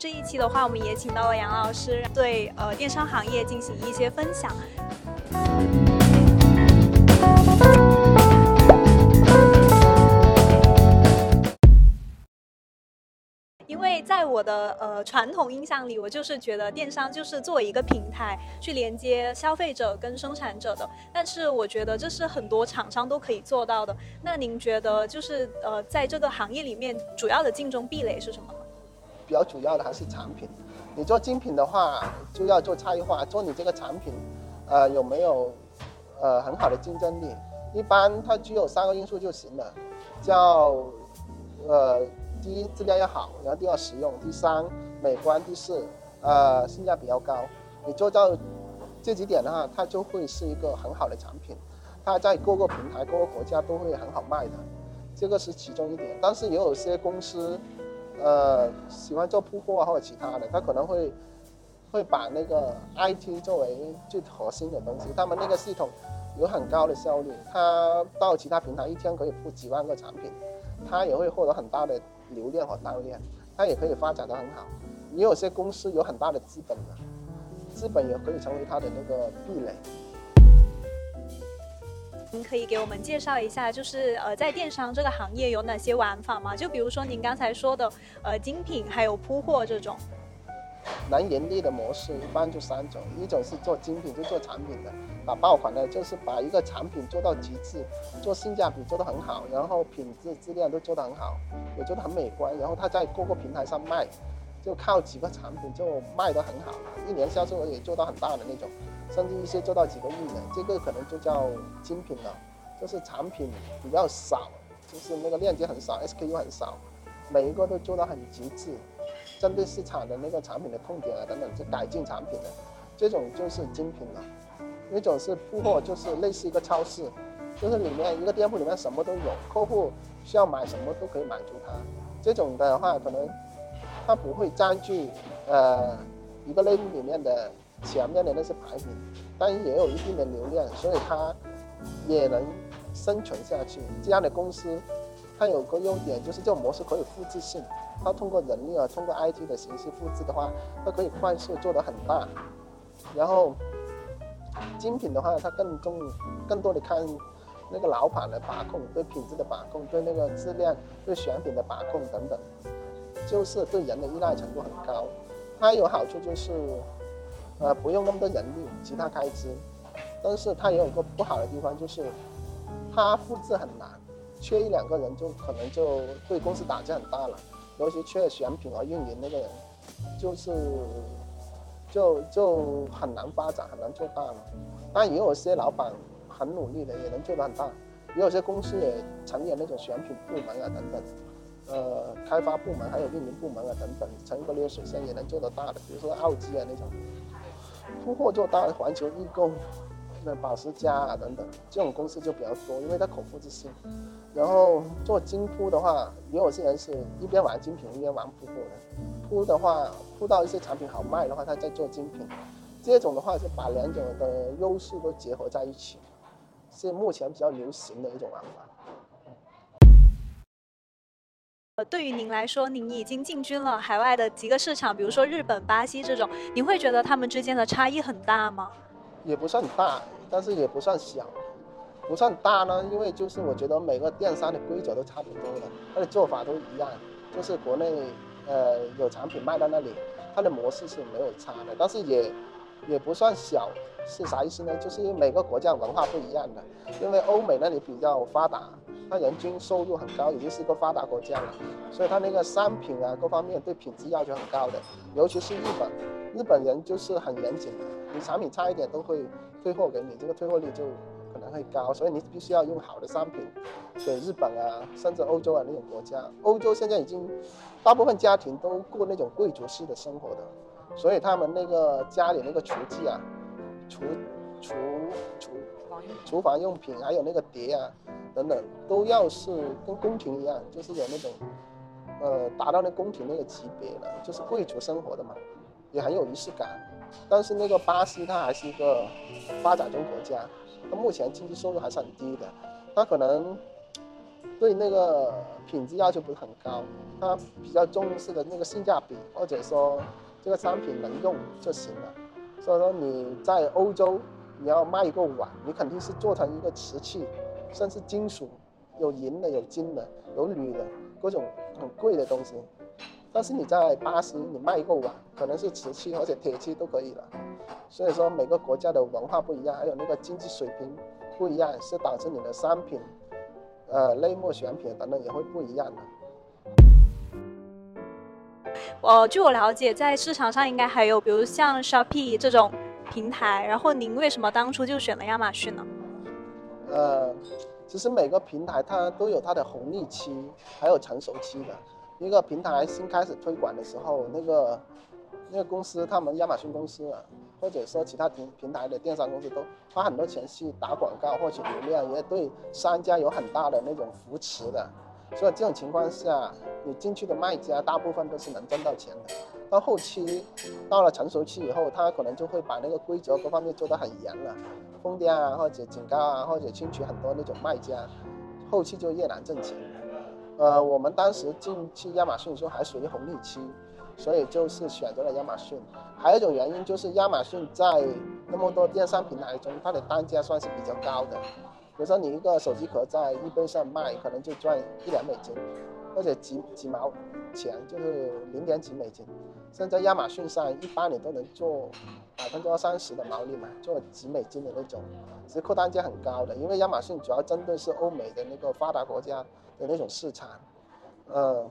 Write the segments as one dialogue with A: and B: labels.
A: 这一期的话，我们也请到了杨老师，对呃电商行业进行一些分享。因为在我的呃传统印象里，我就是觉得电商就是作为一个平台去连接消费者跟生产者的。但是我觉得这是很多厂商都可以做到的。那您觉得就是呃在这个行业里面，主要的竞争壁垒是什么？
B: 比较主要的还是产品，你做精品的话，就要做差异化，做你这个产品，呃，有没有呃很好的竞争力？一般它具有三个因素就行了，叫呃第一质量要好，然后第二实用，第三美观，第四呃性价比较高。你做到这几点的话，它就会是一个很好的产品，它在各个平台、各个国家都会很好卖的，这个是其中一点。但是也有些公司。呃，喜欢做铺货或者其他的，他可能会会把那个 IT 作为最核心的东西。他们那个系统有很高的效率，他到其他平台一天可以铺几万个产品，他也会获得很大的流量和单量，他也可以发展的很好。也有些公司有很大的资本的，资本也可以成为他的那个壁垒。
A: 您可以给我们介绍一下，就是呃，在电商这个行业有哪些玩法吗？就比如说您刚才说的，呃，精品还有铺货这种。
B: 能盈利的模式一般就三种，一种是做精品，就做产品的，把爆款的，就是把一个产品做到极致，做性价比做得很好，然后品质质量都做得很好，也做得很美观，然后他在各个平台上卖，就靠几个产品就卖得很好，一年销售额也做到很大的那种。甚至一些做到几个亿的，这个可能就叫精品了，就是产品比较少，就是那个链接很少，SKU 很少，每一个都做到很极致，针对市场的那个产品的痛点啊等等，就改进产品的，这种就是精品了。一种是铺货，就是类似一个超市，就是里面一个店铺里面什么都有，客户需要买什么都可以满足他。这种的话，可能它不会占据呃一个类目里面的。前面的那些排名，但也有一定的流量，所以它也能生存下去。这样的公司，它有个优点就是这种模式可以复制性。它通过人力啊，通过 IT 的形式复制的话，它可以快速做得很大。然后精品的话，它更重更多的看那个老板的把控，对品质的把控，对那个质量、对选品的把控等等，就是对人的依赖程度很高。它有好处就是。呃，不用那么多人力，其他开支，但是它也有个不好的地方，就是它复制很难，缺一两个人就可能就对公司打击很大了，尤其缺选品和运营那个人，就是就就很难发展，很难做大了。但也有些老板很努力的，也能做得很大，也有些公司也成立那种选品部门啊等等，呃，开发部门还有运营部门啊等等，成个流水线也能做得大的，比如说奥基啊那种。铺货做大环球易购，那保时加啊等等，这种公司就比较多，因为它口腹之心。然后做精铺的话，也有些人是一边玩精品一边玩铺货的。铺的话，铺到一些产品好卖的话，他再做精品。这种的话是把两种的优势都结合在一起，是目前比较流行的一种玩法。
A: 对于您来说，您已经进军了海外的几个市场，比如说日本、巴西这种，您会觉得他们之间的差异很大吗？
B: 也不算大，但是也不算小，不算大呢，因为就是我觉得每个电商的规则都差不多的，它的做法都一样，就是国内呃有产品卖到那里，它的模式是没有差的，但是也也不算小，是啥意思呢？就是因为每个国家文化不一样的，因为欧美那里比较发达。它人均收入很高，已经是一个发达国家了，所以它那个商品啊，各方面对品质要求很高的，尤其是日本，日本人就是很严谨的，你产品差一点都会退货给你，这个退货率就可能会高，所以你必须要用好的商品给日本啊，甚至欧洲啊那种国家。欧洲现在已经大部分家庭都过那种贵族式的生活的，所以他们那个家里那个厨具啊，厨厨厨厨房用品还有那个碟啊。等等都要是跟宫廷一样，就是有那种，呃，达到那宫廷那个级别了，就是贵族生活的嘛，也很有仪式感。但是那个巴西它还是一个发展中国家，它目前经济收入还是很低的，它可能对那个品质要求不是很高，它比较重视的那个性价比，或者说这个商品能用就行了。所以说你在欧洲，你要卖一个碗，你肯定是做成一个瓷器，甚至金属，有银的、有金的、有铝的，各种很贵的东西。但是你在巴西，你卖一个碗，可能是瓷器或者铁器都可以了。所以说每个国家的文化不一样，还有那个经济水平不一样，是导致你的商品，呃，类目选品等等也会不一样的。
A: 呃，据我了解，在市场上应该还有，比如像 Shopee 这种平台。然后您为什么当初就选了亚马逊呢？
B: 呃，其实每个平台它都有它的红利期，还有成熟期的。一个平台新开始推广的时候，那个那个公司，他们亚马逊公司啊，或者说其他平平台的电商公司都花很多钱去打广告获取流量，也对商家有很大的那种扶持的。所以这种情况下，你进去的卖家大部分都是能挣到钱的。到后期到了成熟期以后，他可能就会把那个规则各方面做得很严了，封店啊，或者警告啊，或者清取很多那种卖家，后期就越难挣钱。呃，我们当时进去亚马逊的时候还属于红利期，所以就是选择了亚马逊。还有一种原因就是亚马逊在那么多电商平台中，它的单价算是比较高的。比如说你一个手机壳在易贝上卖，可能就赚一两美金，或者几几毛钱，就是零点几美金。现在亚马逊上一般你都能做百分之二三十的毛利嘛，做几美金的那种，其实客单价很高的。因为亚马逊主要针对是欧美的那个发达国家。的那种市场，呃，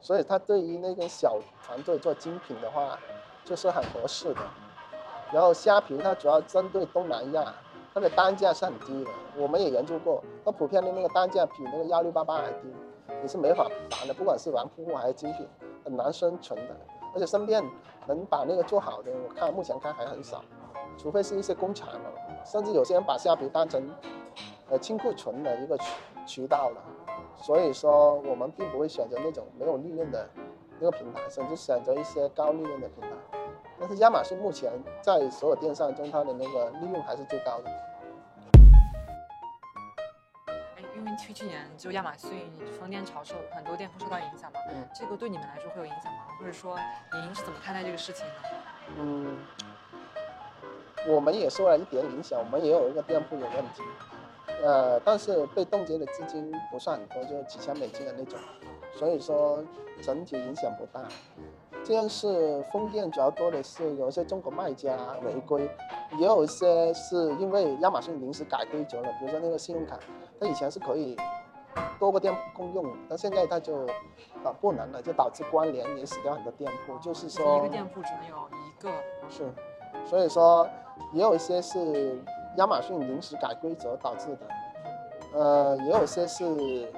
B: 所以它对于那个小团队做精品的话，就是很合适的。然后虾皮它主要针对东南亚，它的单价是很低的。我们也研究过，它普遍的那个单价比那个幺六八八还低，你是没法玩的。不管是玩铺货还是精品，很难生存的。而且身边能把那个做好的，我看目前看还很少，除非是一些工厂了，甚至有些人把虾皮当成呃清库存的一个渠渠道了。所以说，我们并不会选择那种没有利润的那个平台，甚至选择一些高利润的平台。但是亚马逊目前在所有电商中，它的那个利润还是最高的。
C: 因为去去年就亚马逊封店潮受很多店铺受到影响嘛，嗯，这个对你们来说会有影响吗？或者说您是怎么看待这个事情的？
B: 嗯，我们也受了一点影响，我们也有一个店铺有问题。呃，但是被冻结的资金不算很多，就几千美金的那种，所以说整体影响不大。这样是封店主要多的是有一些中国卖家违规，也有一些是因为亚马逊临时改规则了，比如说那个信用卡，它以前是可以多个店铺共用，但现在它就啊不能了，就导致关联也死掉很多店铺。就是说
C: 一个店铺只能有一个。
B: 是，所以说也有一些是。亚马逊临时改规则导致的，呃，也有些是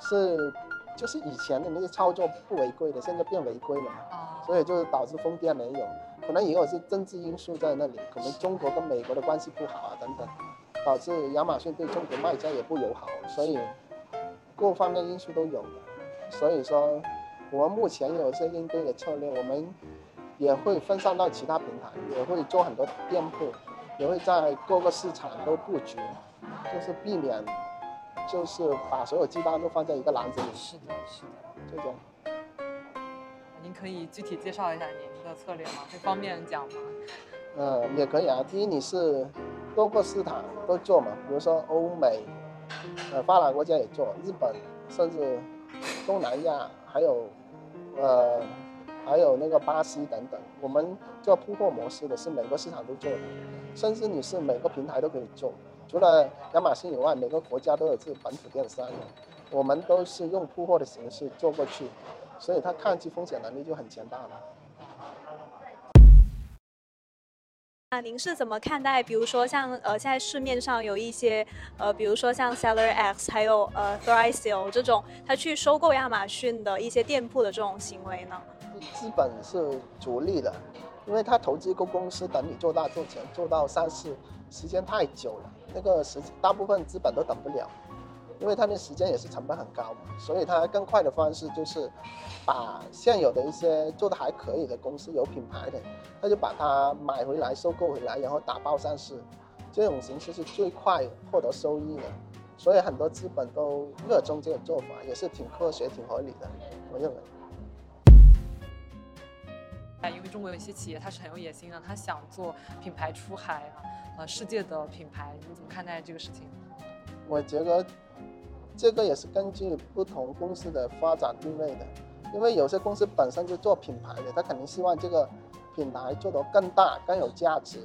B: 是就是以前的那个操作不违规的，现在变违规了嘛，所以就是导致封店没有，可能也有些政治因素在那里，可能中国跟美国的关系不好啊等等，导致亚马逊对中国卖家也不友好，所以各方面因素都有的，所以说我们目前有一些应对的策略，我们也会分散到其他平台，也会做很多店铺。也会在各个市场都布局，就是避免，就是把所有鸡蛋都放在一个篮子里。
C: 是的，是的，
B: 这种。
C: 您可以具体介绍一下您的策略吗？会方便讲吗？
B: 呃，也可以啊。第一，你是多个市场都做嘛，比如说欧美，呃，发达国家也做，日本，甚至东南亚，还有，呃。还有那个巴西等等，我们做铺货模式的是每个市场都做的，甚至你是每个平台都可以做，除了亚马逊以外，每个国家都有自己本土电商，我们都是用铺货的形式做过去，所以它抗击风险能力就很强大了。
A: 那您是怎么看待，比如说像呃现在市面上有一些呃，比如说像 Seller X，还有呃 Thrasio 这种，他去收购亚马逊的一些店铺的这种行为呢？
B: 资本是逐利的，因为他投资一个公司，等你做大做强，做到上市，时间太久了，那个时大部分资本都等不了，因为他的时间也是成本很高嘛，所以他更快的方式就是把现有的一些做的还可以的公司，有品牌的。他就把它买回来，收购回来，然后打包上市，这种形式是最快获得收益的。所以很多资本都热衷这个做法，也是挺科学、挺合理的，我认
C: 为。因为中国有一些企业，它是很有野心的，它想做品牌出海啊，呃，世界的品牌，你怎么看待这个事情？
B: 我觉得这个也是根据不同公司的发展定位的，因为有些公司本身就做品牌的，他肯定希望这个品牌做得更大、更有价值。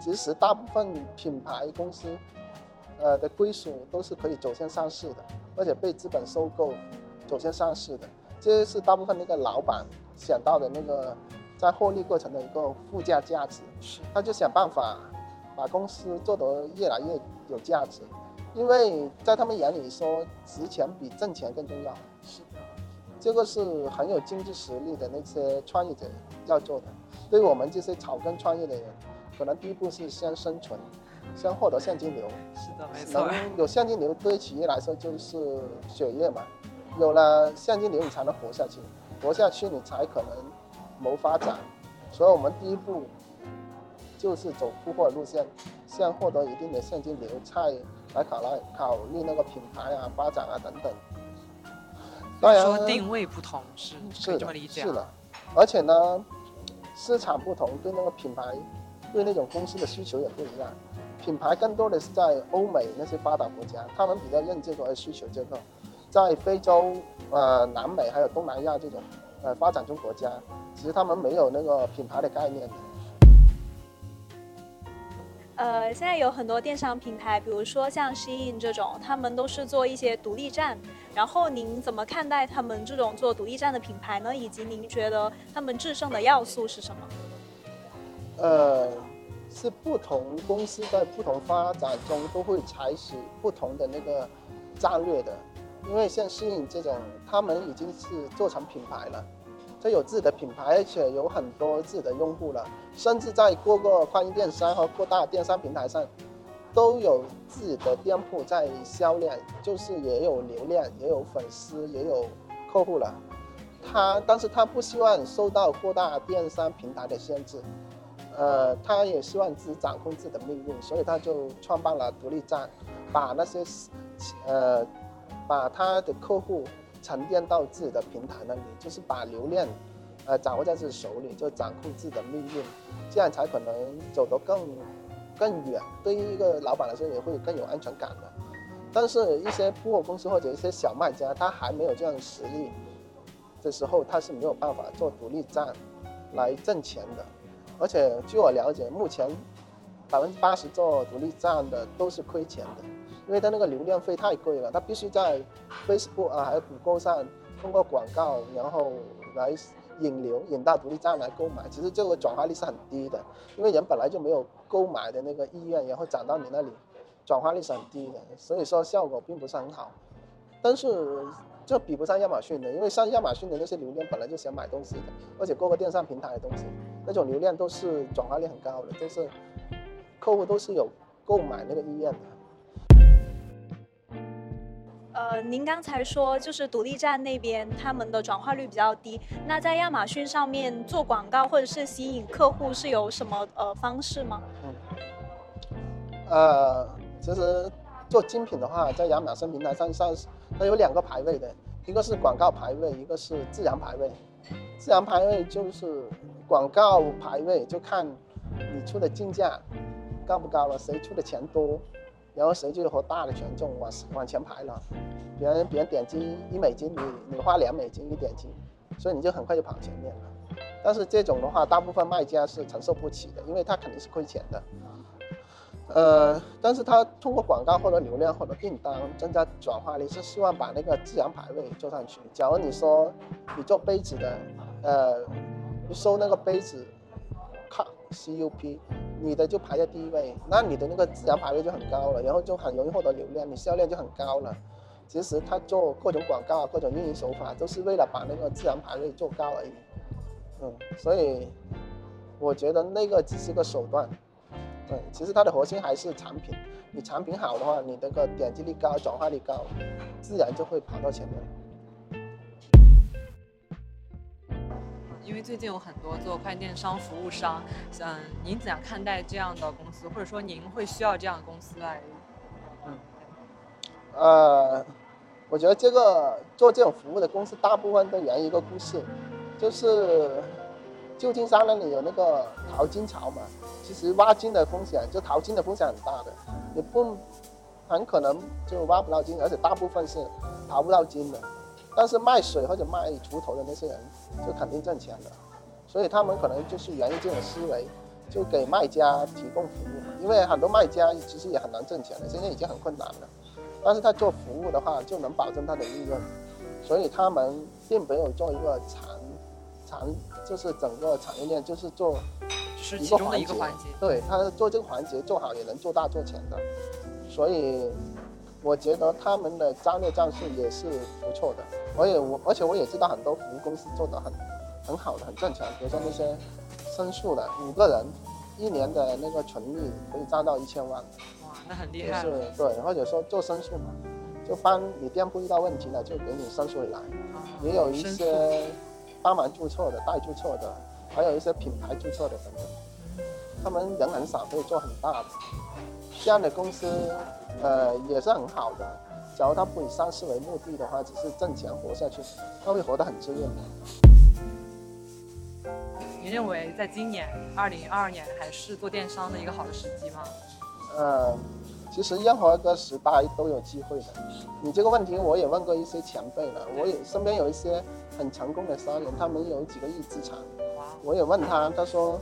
B: 其实大部分品牌公司，呃的归属都是可以走向上市的，而且被资本收购走向上市的，这是大部分那个老板想到的那个。在获利过程的一个附加价值，是，他就想办法把公司做得越来越有价值，因为在他们眼里说，值钱比挣钱更重要。是的，这个是很有经济实力的那些创业者要做的。对于我们这些草根创业的人，可能第一步是先生存，先获得现金流。
C: 是的，没错。
B: 能有现金流对企业来说就是血液嘛，有了现金流你才能活下去，活下去你才可能。谋发展，所以我们第一步就是走铺货路线，先获得一定的现金流，再来考虑考虑那个品牌啊、发展啊等等。当然，
C: 说定位不同是是这么理解。
B: 是的，而且呢，市场不同，对那个品牌，对那种公司的需求也不一样。品牌更多的是在欧美那些发达国家，他们比较认这个而需求这个，在非洲、呃南美还有东南亚这种呃发展中国家。其实他们没有那个品牌的概念。
A: 呃，现在有很多电商平台，比如说像 Shein 这种，他们都是做一些独立站。然后您怎么看待他们这种做独立站的品牌呢？以及您觉得他们制胜的要素是什么？
B: 呃，是不同公司在不同发展中都会采取不同的那个战略的。因为像 Shein 这种，他们已经是做成品牌了。它有自己的品牌，而且有很多自己的用户了，甚至在各个跨境电商和各大电商平台上，都有自己的店铺在销量，就是也有流量，也有粉丝，也有客户了。他，但是他不希望受到各大电商平台的限制，呃，他也希望自己掌控自己的命运，所以他就创办了独立站，把那些，呃，把他的客户。沉淀到自己的平台那里，就是把流量，呃，掌握在自己手里，就掌控自己的命运，这样才可能走得更更远。对于一个老板来说，也会更有安全感的。但是，一些铺货公司或者一些小卖家，他还没有这样的实力的时候，他是没有办法做独立站来挣钱的。而且，据我了解，目前百分之八十做独立站的都是亏钱的。因为它那个流量费太贵了，它必须在 Facebook 啊，还有谷歌上通过广告，然后来引流，引到独立站来购买。其实这个转化率是很低的，因为人本来就没有购买的那个意愿，然后转到你那里，转化率是很低的，所以说效果并不是很好。但是这比不上亚马逊的，因为像亚马逊的那些流量本来就想买东西的，而且各个电商平台的东西，那种流量都是转化率很高的，都是客户都是有购买那个意愿的。
A: 呃，您刚才说就是独立站那边他们的转化率比较低，那在亚马逊上面做广告或者是吸引客户是有什么呃方式吗？
B: 嗯，呃，其实做精品的话，在亚马逊平台上上它有两个排位的，一个是广告排位，一个是自然排位。自然排位就是广告排位，就看你出的竞价高不高了，谁出的钱多。然后谁就和大的权重往往前排了，别人别人点击一美金，你你花两美金一点击，所以你就很快就跑前面了。但是这种的话，大部分卖家是承受不起的，因为他肯定是亏钱的。呃，但是他通过广告获得流量或者订单，增加转化率，是希望把那个自然排位做上去。假如你说你做杯子的，呃，收那个杯子靠 C U P。你的就排在第一位，那你的那个自然排位就很高了，然后就很容易获得流量，你销量就很高了。其实他做各种广告、各种运营手法，都是为了把那个自然排位做高而已。嗯，所以我觉得那个只是个手段。对，其实它的核心还是产品。你产品好的话，你那个点击率高、转化率高，自然就会跑到前面。
C: 因为最近有很多做快电商服务商，嗯，您怎样看待这样的公司，或者说您会需要这样的公司来？
B: 嗯，呃，我觉得这个做这种服务的公司，大部分都源于一个故事，就是旧金山那里有那个淘金潮嘛。其实挖金的风险，就淘金的风险很大的，也不很可能就挖不到金，而且大部分是淘不到金的。但是卖水或者卖锄头的那些人，就肯定挣钱的。所以他们可能就是源于这种思维，就给卖家提供服务。因为很多卖家其实也很难挣钱的，现在已经很困难了。但是他做服务的话，就能保证他的利润。所以他们并没有做一个长长，就是整个产业链，就是做一个环节。对，他做这个环节做好，也能做大做强的。所以我觉得他们的战略战术也是不错的。我也我而且我也知道很多服务公司做的很。很好的，很挣钱。比如说那些申诉的五个人，一年的那个纯利可以赚到一千万。
C: 哇，那很厉害。
B: 就是对，或者说做申诉嘛，就帮你店铺遇到问题了，就给你申诉回来。也有一些帮忙注册的、代注册的，还有一些品牌注册的等等。他们人很少，可以做很大的。这样的公司，呃，也是很好的。假如他不以上市为目的的话，只是挣钱活下去，他会活得很滋润的。
C: 你认为在今年二零二二年还是做电商的一个好的时机吗？
B: 呃，其实任何一个时代都有机会的。你这个问题我也问过一些前辈了，我也身边有一些很成功的商人，他们有几个亿资产。我也问他，他说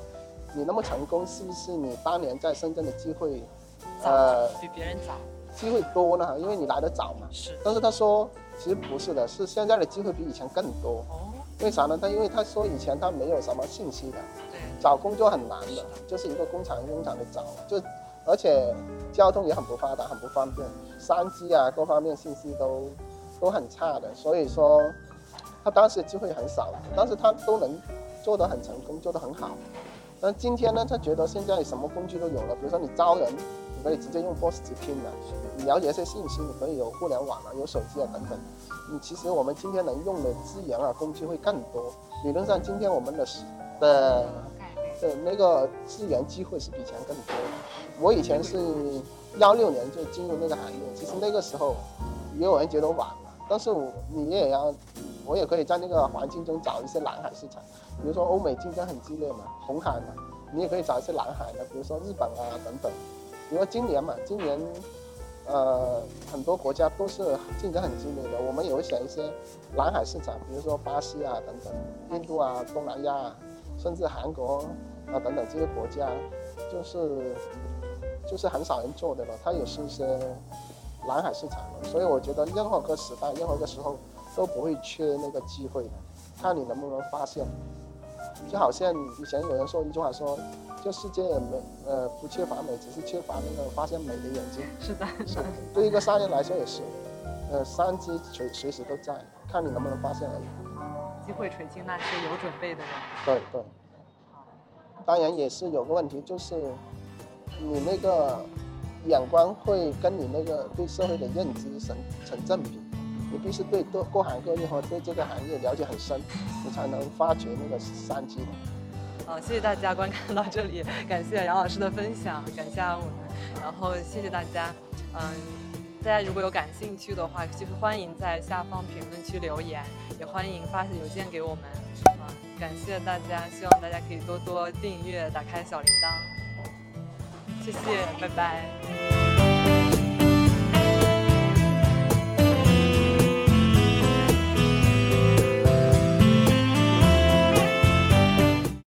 B: 你那么成功，是不是你当年在深圳的机会，
C: 呃，比别人早，
B: 机会多呢？因为你来的早嘛。
C: 是。
B: 但是他说其实不是的，是现在的机会比以前更多。哦。为啥呢？他因为他说以前他没有什么信息的，找工作很难的，就是一个工厂工厂的找，就而且交通也很不发达，很不方便，商机啊各方面信息都都很差的，所以说他当时机会很少，但是他都能做得很成功，做得很好。但今天呢，他觉得现在什么工具都有了，比如说你招人，你可以直接用 POS 直聘的，你了解一些信息，你可以有互联网啊，有手机啊等等。你其实我们今天能用的资源啊，工具会更多。理论上，今天我们的的的那个资源机会是比以前更多。我以前是幺六年就进入那个行业，其实那个时候也有人觉得晚了，但是我你也要，我也可以在那个环境中找一些蓝海市场，比如说欧美竞争很激烈嘛，红海嘛，你也可以找一些蓝海的，比如说日本啊等等。比如说今年嘛，今年。呃，很多国家都是竞争很激烈的，我们也会选一些蓝海市场，比如说巴西啊等等，印度啊、东南亚，甚至韩国啊等等这些国家，就是就是很少人做的了，它也是一些蓝海市场了。所以我觉得任何个时代、任何个时候都不会缺那个机会的，看你能不能发现。就好像以前有人说一句话说。这世界没呃不缺乏美，只是缺乏那个发现美的眼睛。
C: 是的，是的。
B: 对一个商人来说也是，呃，商机随随时都在，看你能不能发现而已。
C: 机会垂青那些有准备的人。
B: 对对。当然也是有个问题，就是你那个眼光会跟你那个对社会的认知成成正比，你必须对各各行各业和对这个行业了解很深，你才能发掘那个商机。
C: 好，谢谢大家观看到这里，感谢杨老师的分享，感谢我们，然后谢谢大家，嗯，大家如果有感兴趣的话，就是欢迎在下方评论区留言，也欢迎发邮件给我们，啊，感谢大家，希望大家可以多多订阅，打开小铃铛，谢谢，拜拜。